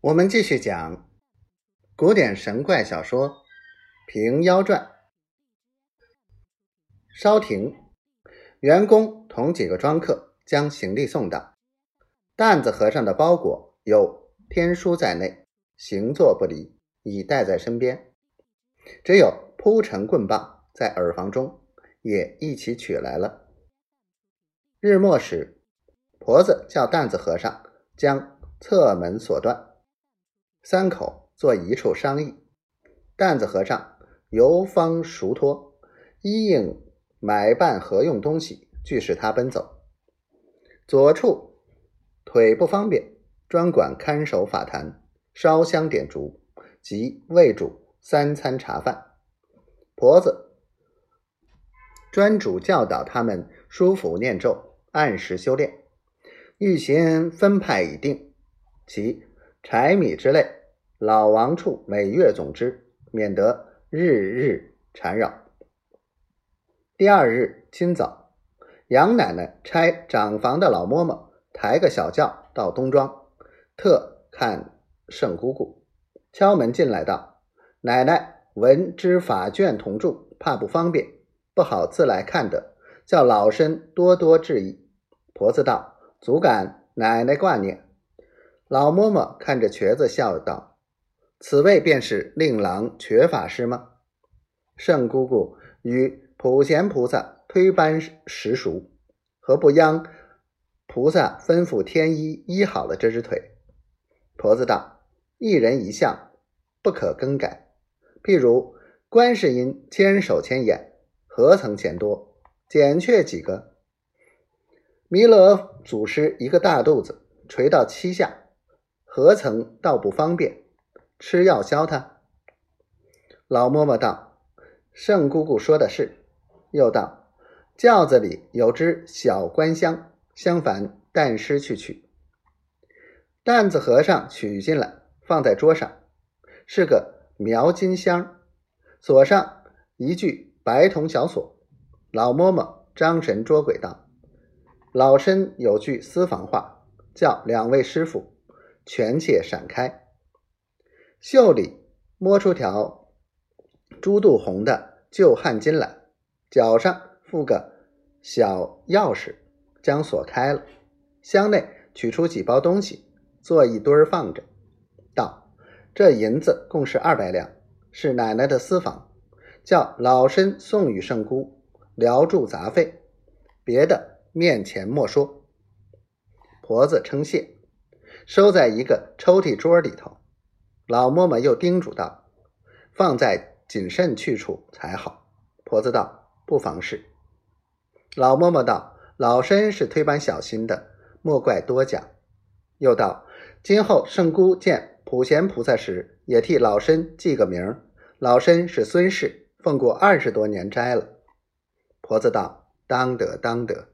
我们继续讲古典神怪小说《平妖传》。稍停，员工同几个庄客将行李送到。担子和尚的包裹有天书在内，行坐不离，已带在身边。只有铺陈棍棒在耳房中，也一起取来了。日末时，婆子叫担子和尚将侧门锁断。三口坐一处商议，担子和尚由方熟脱，一应买办何用东西，俱使他奔走。左处腿不方便，专管看守法坛、烧香点烛及喂主三餐茶饭。婆子专主教导他们书符念咒，按时修炼。预先分派已定，其柴米之类。老王处每月总之，免得日日缠绕。第二日清早，杨奶奶差长房的老嬷嬷抬个小轿到东庄，特看圣姑姑。敲门进来道：“奶奶闻知法卷同住，怕不方便，不好自来看的，叫老身多多致意。”婆子道：“足感奶奶挂念。”老嬷嬷看着瘸子笑道。此位便是令郎瘸法师吗？圣姑姑与普贤菩萨推班实熟，何不央菩萨吩咐天医医好了这只腿？婆子道：一人一相，不可更改。譬如观世音千手千眼，何曾钱多？减却几个？弥勒祖师一个大肚子垂到膝下，何曾倒不方便？吃药消他。老嬷嬷道：“圣姑姑说的是。”又道：“轿子里有只小官箱，相烦但师去取。”担子和尚取进来，放在桌上，是个描金箱，锁上一具白铜小锁。老嬷嬷张神捉鬼道：“老身有句私房话，叫两位师傅权且闪开。”袖里摸出条朱肚红的旧汗巾来，脚上附个小钥匙，将锁开了。箱内取出几包东西，做一堆儿放着，道：“这银子共是二百两，是奶奶的私房，叫老身送与圣姑，聊住杂费，别的面前莫说。”婆子称谢，收在一个抽屉桌里头。老嬷嬷又叮嘱道：“放在谨慎去处才好。”婆子道：“不妨事。”老嬷嬷道：“老身是推班小心的，莫怪多讲。”又道：“今后圣姑见普贤菩萨时，也替老身记个名。老身是孙氏，奉过二十多年斋了。”婆子道：“当得，当得。”